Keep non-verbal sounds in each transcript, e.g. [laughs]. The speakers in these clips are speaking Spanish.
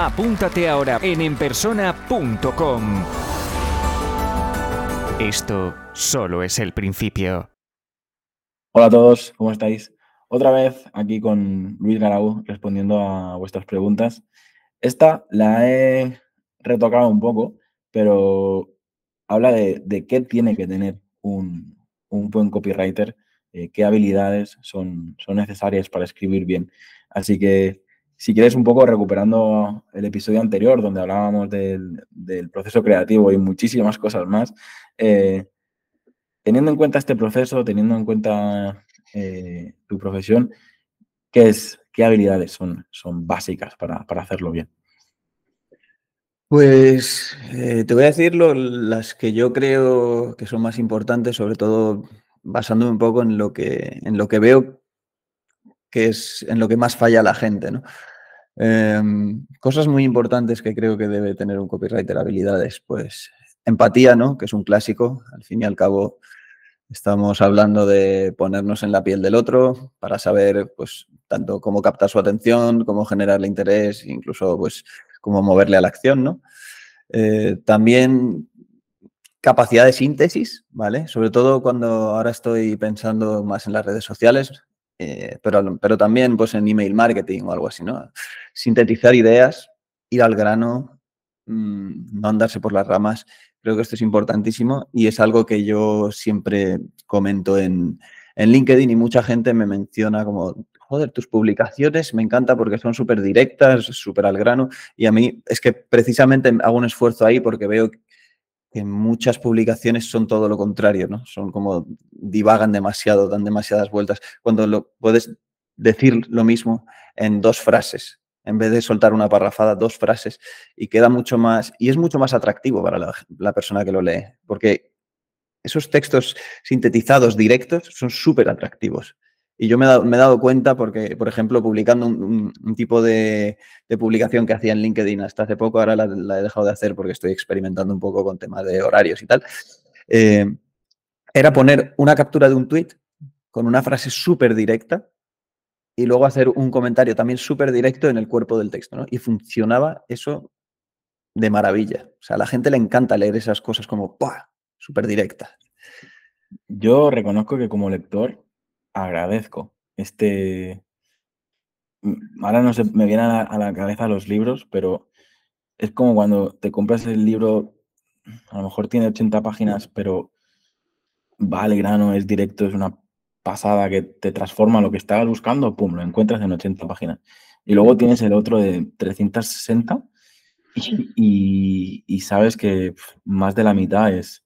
Apúntate ahora en enpersona.com. Esto solo es el principio. Hola a todos, ¿cómo estáis? Otra vez aquí con Luis Garau respondiendo a vuestras preguntas. Esta la he retocado un poco, pero habla de, qué tiene que tener un, buen copywriter, eh, qué habilidades son, son necesarias para escribir bien. Así que si quieres un poco recuperando el episodio anterior donde hablábamos del, proceso creativo y muchísimas cosas más, eh, teniendo en cuenta este proceso, teniendo en cuenta eh, tu profesión, ¿qué, es, qué habilidades son, básicas para, hacerlo bien? Pues eh, te voy a decir las que yo creo que son más importantes, sobre todo basándome un poco en lo que veo que es en lo que más falla la gente, ¿no? Em, cosas muy importantes que creo que debe tener un copywriter, habilidades, pues empatía, ¿no? Que es un clásico, al fin y al cabo estamos hablando de ponernos en la piel del otro para saber, pues, tanto cómo captar su atención, cómo generarle interés, incluso, pues, cómo moverle a la acción, ¿no? Eh, también capacidad de síntesis, ¿vale? Sobre todo cuando ahora estoy pensando más en las redes sociales, eh, pero, pero también pues, en email marketing o algo así, ¿no? Sintetizar ideas, ir al grano, mm, no andarse por las ramas. Creo que esto es importantísimo y es algo que yo siempre comento en, en LinkedIn y mucha gente me menciona como, joder, tus publicaciones me encanta porque son súper directas, súper al grano y a mí es que precisamente hago un esfuerzo ahí porque veo que muchas publicaciones son todo lo contrario, ¿no? Son como divagan demasiado, dan demasiadas vueltas, cuando lo, puedes decir lo mismo en dos frases, en vez de soltar una parrafada, dos frases, y queda mucho más, y es mucho más atractivo para la, la persona que lo lee, porque esos textos sintetizados directos son súper atractivos. Y yo me he, dado, cuenta porque, por ejemplo, publicando un, tipo de, publicación que hacía en LinkedIn hasta hace poco, ahora la, he dejado de hacer porque estoy experimentando un poco con temas de horarios y tal, eh, era poner una captura de un tweet con una frase súper directa y luego hacer un comentario también súper directo en el cuerpo del texto. Y funcionaba eso de maravilla. O sea, a la gente le encanta leer esas cosas como ¡pua! súper directas. Yo reconozco que como lector agradezco. Este... Ahora no se me vienen a la, cabeza los libros, pero es como cuando te compras el libro, a lo mejor tiene 80 páginas, pero va al grano, es directo, es una pasada que te transforma lo que estabas buscando, pum, lo encuentras en 80 páginas. Y luego tienes el otro de 360 y, y sabes que más de la mitad es,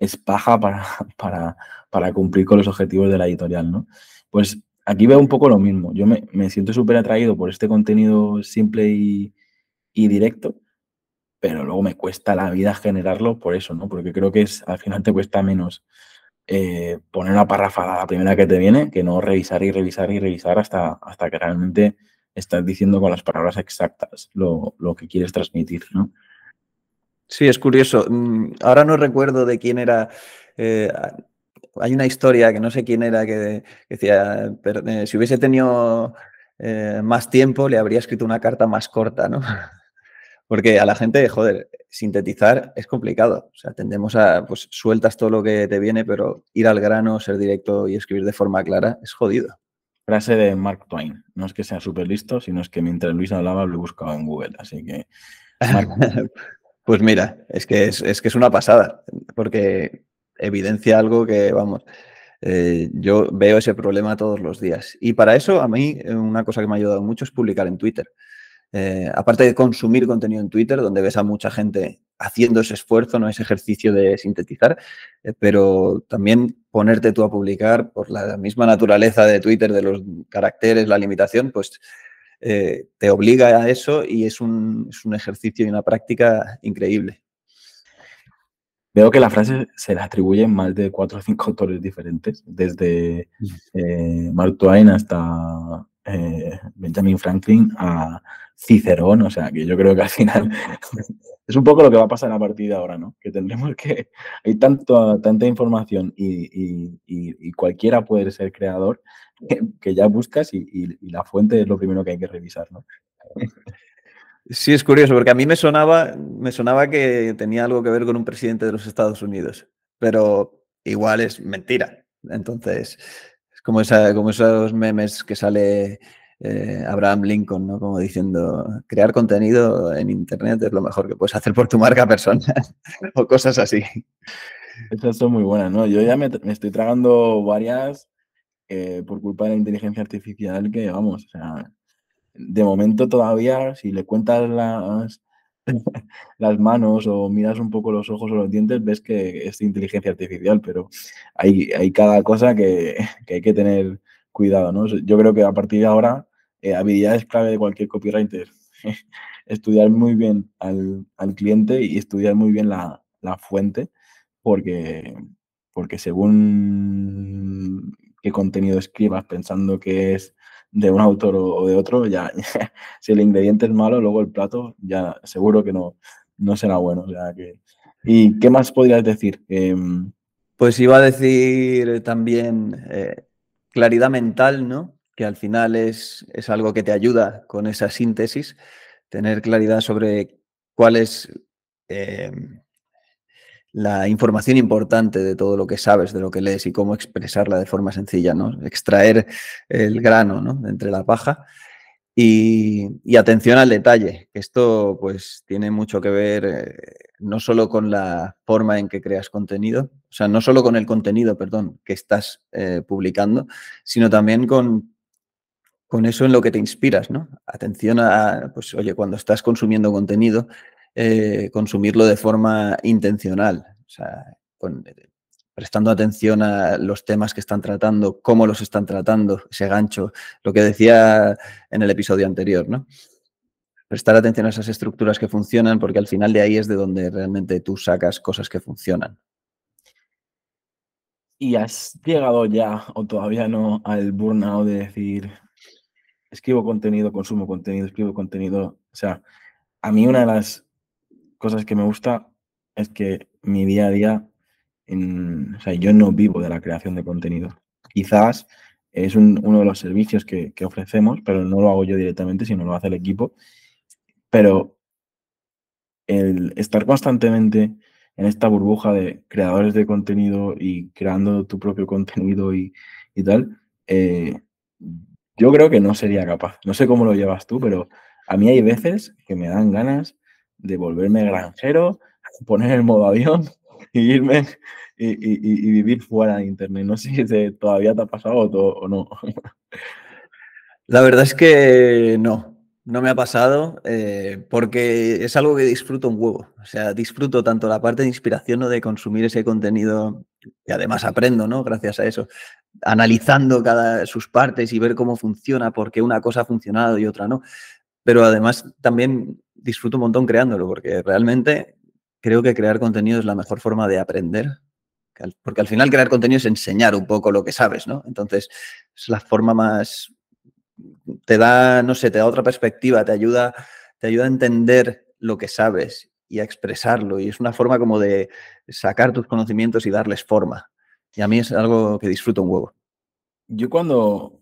es paja para, [laughs] para, para cumplir con los objetivos de la editorial, ¿no? Pues aquí veo un poco lo mismo. Yo me, siento súper atraído por este contenido simple y, directo, pero luego me cuesta la vida generarlo por eso, ¿no? Porque creo que es, al final te cuesta menos eh, poner una parrafada la primera que te viene que no revisar y revisar y revisar hasta, hasta que realmente estás diciendo con las palabras exactas lo, lo que quieres transmitir, ¿no? Sí, es curioso. Mm, ahora no recuerdo de quién era. Eh, hay una historia que no sé quién era que, decía, pero, eh, si hubiese tenido eh, más tiempo le habría escrito una carta más corta, ¿no? [laughs] Porque a la gente, joder, sintetizar es complicado. O sea, tendemos a, pues sueltas todo lo que te viene, pero ir al grano, ser directo y escribir de forma clara es jodido. Frase de Mark Twain. No es que sea súper listo, sino es que mientras Luis hablaba lo he buscado en Google. Así que... [laughs] Pues mira, es que es, que es una pasada, porque evidencia algo que, vamos, eh, yo veo ese problema todos los días. Y para eso, a mí, eh, una cosa que me ha ayudado mucho es publicar en Twitter. Eh, aparte de consumir contenido en Twitter, donde ves a mucha gente haciendo ese esfuerzo, no ese ejercicio de sintetizar, pero también ponerte tú a publicar por la misma naturaleza de Twitter, de los caracteres, la limitación, pues eh, te obliga a eso y es un, ejercicio y una práctica increíble. veo que la frase se le atribuyen más de cuatro o cinco autores diferentes, desde eh, Mark Twain hasta eh, Benjamin Franklin a Cicerón, o sea que yo creo que al final [laughs] es un poco lo que va a pasar a partir de ahora, ¿no? Que tendremos que, hay tanto, tanta información y, cualquiera puede ser creador que, ya buscas y, la fuente es lo primero que hay que revisar, ¿no? Sí, es curioso, porque a mí me sonaba, me sonaba que tenía algo que ver con un presidente de los Estados Unidos, pero igual es mentira. Entonces, es como, esa, como esos memes que sale eh, Abraham Lincoln, ¿no? Como diciendo, crear contenido en Internet es lo mejor que puedes hacer por tu marca personal [laughs] o cosas así. Esas son muy buenas, ¿no? Yo ya me, estoy tragando varias eh, por culpa de la inteligencia artificial que, vamos, o sea, de momento todavía, si le cuentas las, [laughs] las manos o miras un poco los ojos o los dientes, ves que es inteligencia artificial, pero hay, hay cada cosa que, [laughs] que hay que tener cuidado, ¿no? Yo creo que a partir de ahora eh, habilidades clave de cualquier copywriter. [laughs] estudiar muy bien al, cliente y estudiar muy bien la, fuente, porque, porque según qué contenido escribas pensando que es de un autor o, de otro, ya, [laughs] si el ingrediente es malo, luego el plato ya seguro que no, no será bueno. que, ¿Y qué más podrías decir? Em, pues iba a decir también eh, claridad mental, ¿no? que al final es, es, algo que te ayuda con esa síntesis, tener claridad sobre cuál es em, la información importante de todo lo que sabes, de lo que lees y cómo expresarla de forma sencilla, ¿no? Extraer el grano ¿no? entre la paja. Y, atención al detalle, esto pues tiene mucho que ver eh, no solo con la forma en que creas contenido, o sea, no solo con el contenido, perdón, que estás eh, publicando, sino también con con eso en lo que te inspiras, ¿no? Atención a, pues, oye, cuando estás consumiendo contenido, eh, consumirlo de forma intencional, o sea, eh, prestando atención a los temas que están tratando, cómo los están tratando, ese gancho, lo que decía en el episodio anterior, ¿no? Prestar atención a esas estructuras que funcionan, porque al final de ahí es de donde realmente tú sacas cosas que funcionan. ¿Y has llegado ya, o todavía no, al burnout de decir, escribo contenido, consumo contenido, escribo contenido. O sea, a mí una de las cosas que me gusta es que mi día a día, o sea, yo no vivo de la creación de contenido. Quizás es uno de los servicios que, ofrecemos, pero no lo hago yo directamente, sino lo hace el equipo. Pero el estar constantemente en esta burbuja de creadores de contenido y creando tu propio contenido y, tal, eh, yo creo que no sería capaz. No sé cómo lo llevas tú, pero a mí hay veces que me dan ganas de volverme granjero, [laughs] poner el modo avión y irme y, vivir fuera de Internet. No sé si todavía te ha pasado o, no. La verdad es que no, no me ha pasado eh, porque es algo que disfruto un huevo. O sea, disfruto tanto la parte de inspiración o de consumir ese contenido y además aprendo, ¿no? Gracias a eso analizando cada sus partes y ver cómo funciona, porque una cosa ha funcionado y otra no. Pero además también disfruto un montón creándolo, porque realmente creo que crear contenido es la mejor forma de aprender, porque al final crear contenido es enseñar un poco lo que sabes, ¿no? Entonces es la forma más, te da, no sé, te da otra perspectiva, te ayuda, te ayuda a entender lo que sabes y a expresarlo. Y es una forma como de sacar tus conocimientos y darles forma. Y a mí es algo que disfruto un huevo. Yo cuando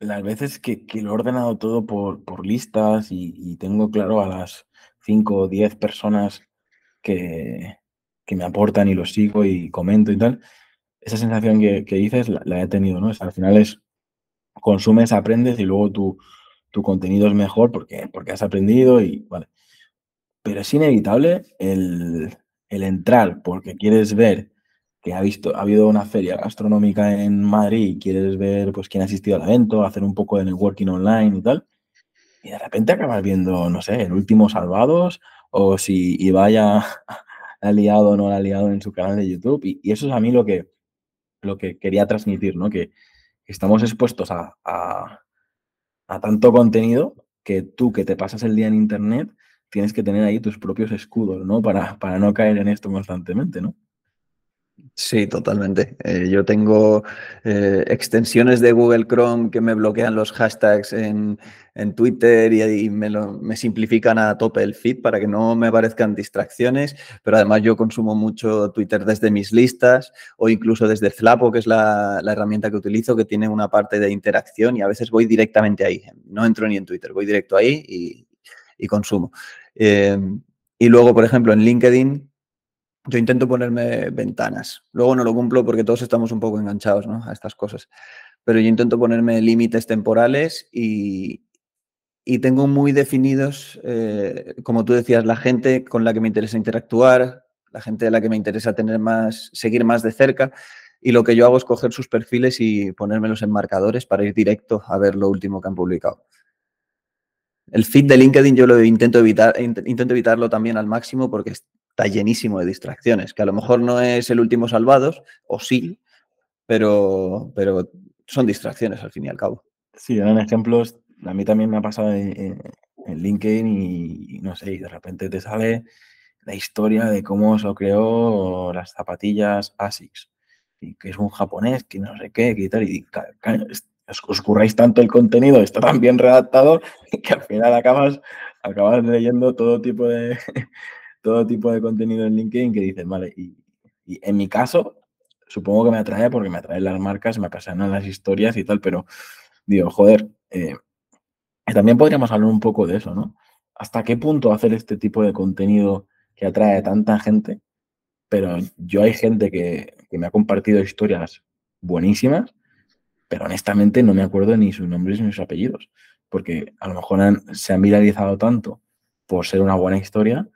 las veces que, lo he ordenado todo por, por listas y, tengo claro a las 5 o 10 personas que, me aportan y los sigo y comento y tal, esa sensación que, dices la, he tenido, ¿no? al final es consumes, aprendes y luego tu, tu contenido es mejor porque, porque has aprendido y vale. Pero es inevitable el, el entrar porque quieres ver ha visto, ha habido una feria gastronómica en Madrid y quieres ver pues quién ha asistido al evento, hacer un poco de networking online y tal, y de repente acabas viendo, no sé, el último Salvados, o si Ibai [laughs] ha, liado o no ha liado en su canal de YouTube, y, eso es a mí lo que, lo que quería transmitir, ¿no? Que, estamos expuestos a, a, a tanto contenido que tú que te pasas el día en internet tienes que tener ahí tus propios escudos, ¿no? Para, para no caer en esto constantemente, ¿no? Sí, totalmente. Eh, yo tengo eh, extensiones de Google Chrome que me bloquean los hashtags en, Twitter y, me, me, simplifican a tope el feed para que no me aparezcan distracciones, pero además yo consumo mucho Twitter desde mis listas o incluso desde Flapo, que es la, herramienta que utilizo, que tiene una parte de interacción y a veces voy directamente ahí. No entro ni en Twitter, voy directo ahí y, consumo. Eh, y luego, por ejemplo, en LinkedIn yo intento ponerme ventanas. Luego no lo cumplo porque todos estamos un poco enganchados a estas cosas. Pero yo intento ponerme límites temporales y, tengo muy definidos, eh, como tú decías, la gente con la que me interesa interactuar, la gente de la que me interesa tener más, seguir más de cerca. Y lo que yo hago es coger sus perfiles y ponérmelos en marcadores para ir directo a ver lo último que han publicado. El feed de LinkedIn yo lo intento evitar, intento evitarlo también al máximo porque está llenísimo de distracciones, que a lo mejor no es el último salvados, o sí, pero, pero son distracciones al fin y al cabo. Sí, eran ejemplos, a mí también me ha pasado en, LinkedIn y, no sé, y de repente te sale la historia de cómo se creó las zapatillas ASICS, y que es un japonés, que no sé qué, que tal, y os curráis tanto el contenido, está tan bien redactado, [laughs] que al final acabas, acabas leyendo todo tipo de, todo tipo de contenido en LinkedIn que dices, vale, y, en mi caso, supongo que me atrae porque me atraen las marcas, me apasionan las historias y tal, pero digo, joder, eh, también podríamos hablar un poco de eso, ¿no? ¿Hasta qué punto hacer este tipo de contenido que atrae a tanta gente? Pero yo hay gente que, me ha compartido historias buenísimas, pero honestamente no me acuerdo ni sus nombres ni sus apellidos, porque a lo mejor se han viralizado tanto por ser una buena historia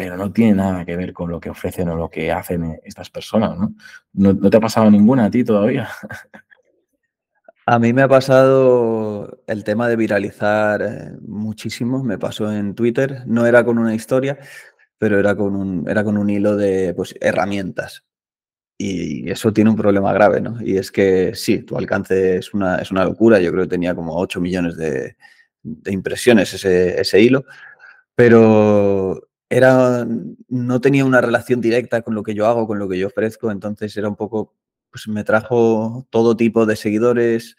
pero no tiene nada que ver con lo que ofrecen o lo que hacen estas personas, ¿no? ¿No, te ha pasado ninguna a ti todavía? A mí me ha pasado el tema de viralizar eh, muchísimo, me pasó en Twitter, no era con una historia, pero era con un, era con un hilo de pues, herramientas. Y eso tiene un problema grave, ¿no? Y es que sí, tu alcance es una, es una locura, yo creo que tenía como 8 millones de, impresiones ese, ese hilo, pero era, no tenía una relación directa con lo que yo hago, con lo que yo ofrezco, entonces era un poco, pues me trajo todo tipo de seguidores,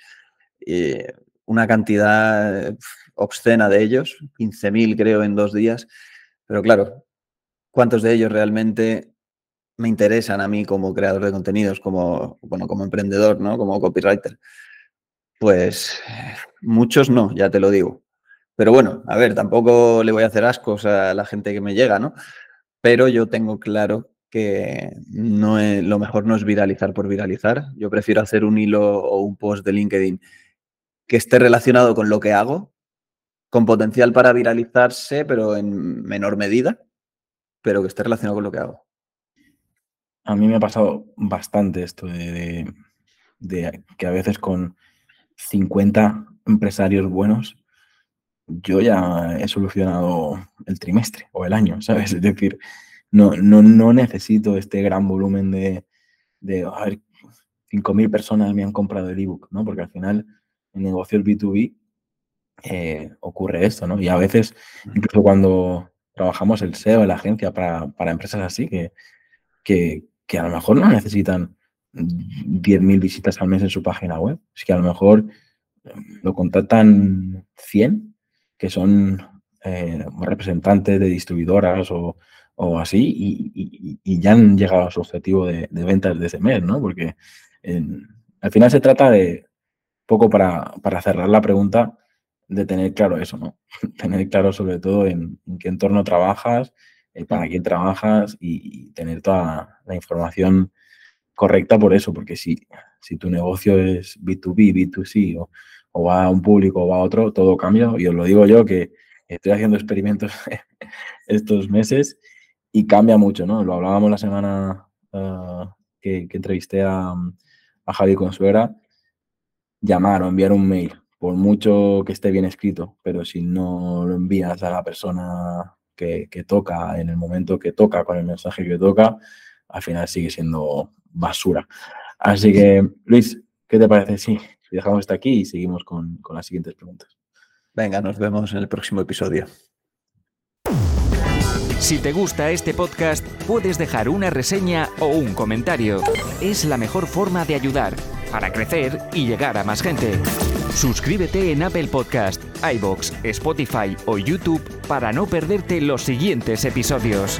eh, una cantidad obscena de ellos, 15.000 creo en dos días, pero claro, ¿cuántos de ellos realmente me interesan a mí como creador de contenidos, como, bueno, como emprendedor, ¿no? como copywriter? Pues muchos no, ya te lo digo. Pero bueno, a ver, tampoco le voy a hacer ascos a la gente que me llega, ¿no? Pero yo tengo claro que no lo mejor no es viralizar por viralizar. Yo prefiero hacer un hilo o un post de LinkedIn que esté relacionado con lo que hago, con potencial para viralizarse, pero en menor medida, pero que esté relacionado con lo que hago. A mí me ha pasado bastante esto de, de que a veces con 50 empresarios buenos yo ya he solucionado el trimestre o el año, ¿sabes? Es decir, no, no, no necesito este gran volumen de, de a ver, 5.000 personas me han comprado el ebook, ¿no? Porque al final en negocios B2B eh, ocurre esto, ¿no? Y a veces, incluso cuando trabajamos el SEO la agencia para, para empresas así, que, que, que, a lo mejor no necesitan 10.000 visitas al mes en su página web, es que a lo mejor lo contactan 100 que son eh, representantes de distribuidoras o, así y, ya han llegado a su objetivo de, ventas de ese mes, ¿no? Porque al final se trata de, poco para, cerrar la pregunta, de tener claro eso, ¿no? [laughs] tener claro sobre todo en, qué entorno trabajas, eh, para quién trabajas y, tener toda la información correcta por eso, porque si, si tu negocio es B2B, B2C o, o va a un público o va a otro, todo cambia. Y os lo digo yo que estoy haciendo experimentos [laughs] estos meses y cambia mucho, ¿no? Lo hablábamos la semana ah, que, entrevisté a, a Javi Consuera, llamar o enviar un mail, por mucho que esté bien escrito, pero si no lo envías a la persona que, que toca en el momento que toca, con el mensaje que toca, al final sigue siendo basura. Así que, Luis, ¿qué te parece? Sí, dejamos hasta aquí y seguimos con, con las siguientes preguntas. Venga, nos vemos en el próximo episodio. Si te gusta este podcast, puedes dejar una reseña o un comentario. Es la mejor forma de ayudar para crecer y llegar a más gente. Suscríbete en Apple Podcast, iBox, Spotify o YouTube para no perderte los siguientes episodios.